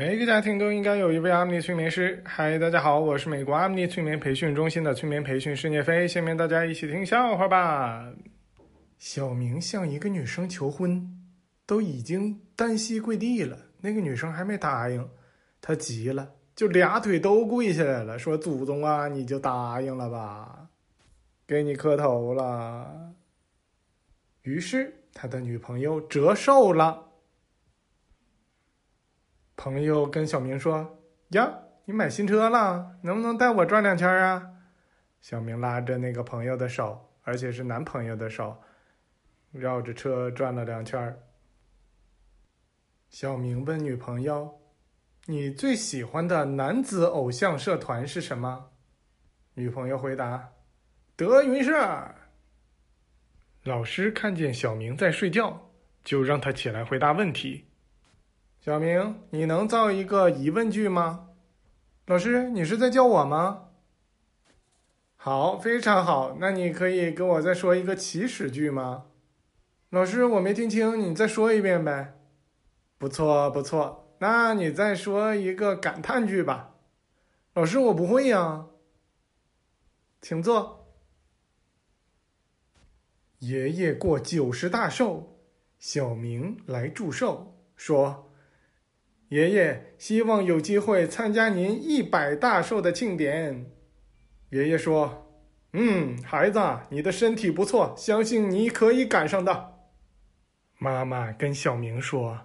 每个家庭都应该有一位阿米尼催眠师。嗨，大家好，我是美国阿米尼催眠培训中心的催眠培训师聂飞。下面大家一起听笑话吧。小明向一个女生求婚，都已经单膝跪地了，那个女生还没答应，他急了，就俩腿都跪下来了，说：“祖宗啊，你就答应了吧，给你磕头了。”于是他的女朋友折寿了。朋友跟小明说：“呀，你买新车了，能不能带我转两圈啊？”小明拉着那个朋友的手，而且是男朋友的手，绕着车转了两圈。小明问女朋友：“你最喜欢的男子偶像社团是什么？”女朋友回答：“德云社。”老师看见小明在睡觉，就让他起来回答问题。小明，你能造一个疑问句吗？老师，你是在叫我吗？好，非常好。那你可以跟我再说一个祈使句吗？老师，我没听清，你再说一遍呗。不错，不错。那你再说一个感叹句吧。老师，我不会呀。请坐。爷爷过九十大寿，小明来祝寿，说。爷爷希望有机会参加您一百大寿的庆典。爷爷说：“嗯，孩子，你的身体不错，相信你可以赶上的。”妈妈跟小明说：“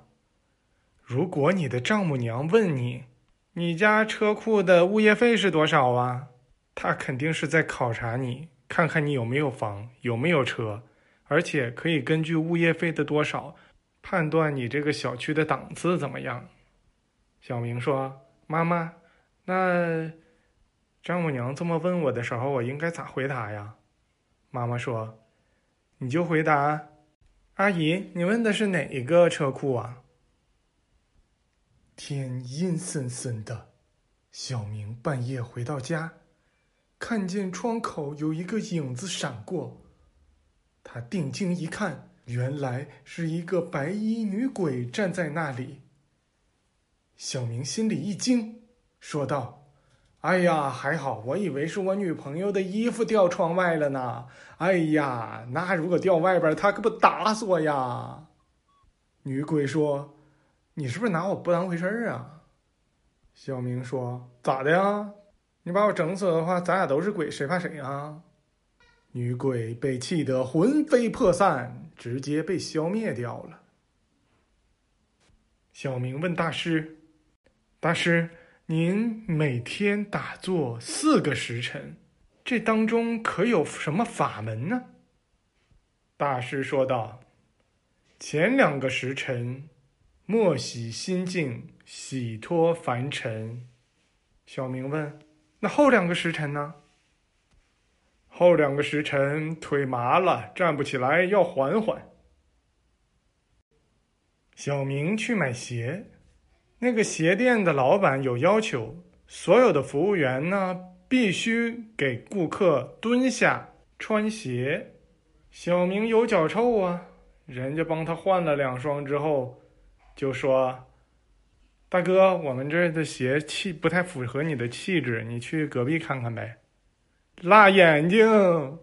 如果你的丈母娘问你，你家车库的物业费是多少啊？她肯定是在考察你，看看你有没有房，有没有车，而且可以根据物业费的多少，判断你这个小区的档次怎么样。”小明说：“妈妈，那丈母娘这么问我的时候，我应该咋回答呀？”妈妈说：“你就回答，阿姨，你问的是哪一个车库啊？”天阴森森的，小明半夜回到家，看见窗口有一个影子闪过，他定睛一看，原来是一个白衣女鬼站在那里。小明心里一惊，说道：“哎呀，还好，我以为是我女朋友的衣服掉窗外了呢。哎呀，那如果掉外边，她可不打死我呀！”女鬼说：“你是不是拿我不当回事儿啊？”小明说：“咋的呀？你把我整死的话，咱俩都是鬼，谁怕谁啊？”女鬼被气得魂飞魄散，直接被消灭掉了。小明问大师。大师，您每天打坐四个时辰，这当中可有什么法门呢？大师说道：“前两个时辰，默洗心境，洗脱凡尘。”小明问：“那后两个时辰呢？”后两个时辰腿麻了，站不起来，要缓缓。小明去买鞋。那个鞋店的老板有要求，所有的服务员呢必须给顾客蹲下穿鞋。小明有脚臭啊，人家帮他换了两双之后，就说：“大哥，我们这的鞋气不太符合你的气质，你去隔壁看看呗。”辣眼睛。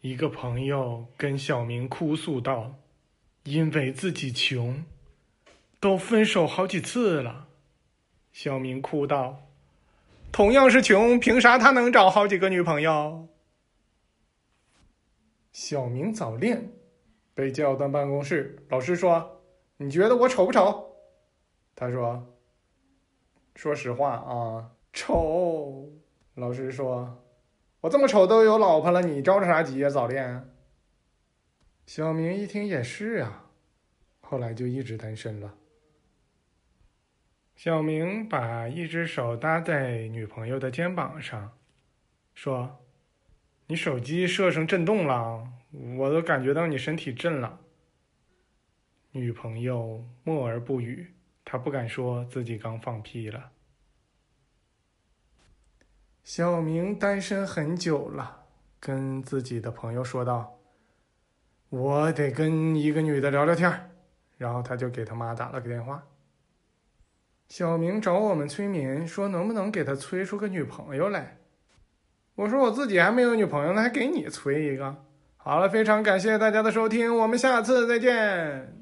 一个朋友跟小明哭诉道：“因为自己穷。”都分手好几次了，小明哭道：“同样是穷，凭啥他能找好几个女朋友？”小明早恋，被叫到办公室，老师说：“你觉得我丑不丑？”他说：“说实话啊，丑。”老师说：“我这么丑都有老婆了，你着啥急呀？早恋？”小明一听也是啊，后来就一直单身了。小明把一只手搭在女朋友的肩膀上，说：“你手机设成震动了，我都感觉到你身体震了。”女朋友默而不语，她不敢说自己刚放屁了。小明单身很久了，跟自己的朋友说道：“我得跟一个女的聊聊天然后他就给他妈打了个电话。小明找我们催眠，说能不能给他催出个女朋友来。我说我自己还没有女朋友呢，还给你催一个。好了，非常感谢大家的收听，我们下次再见。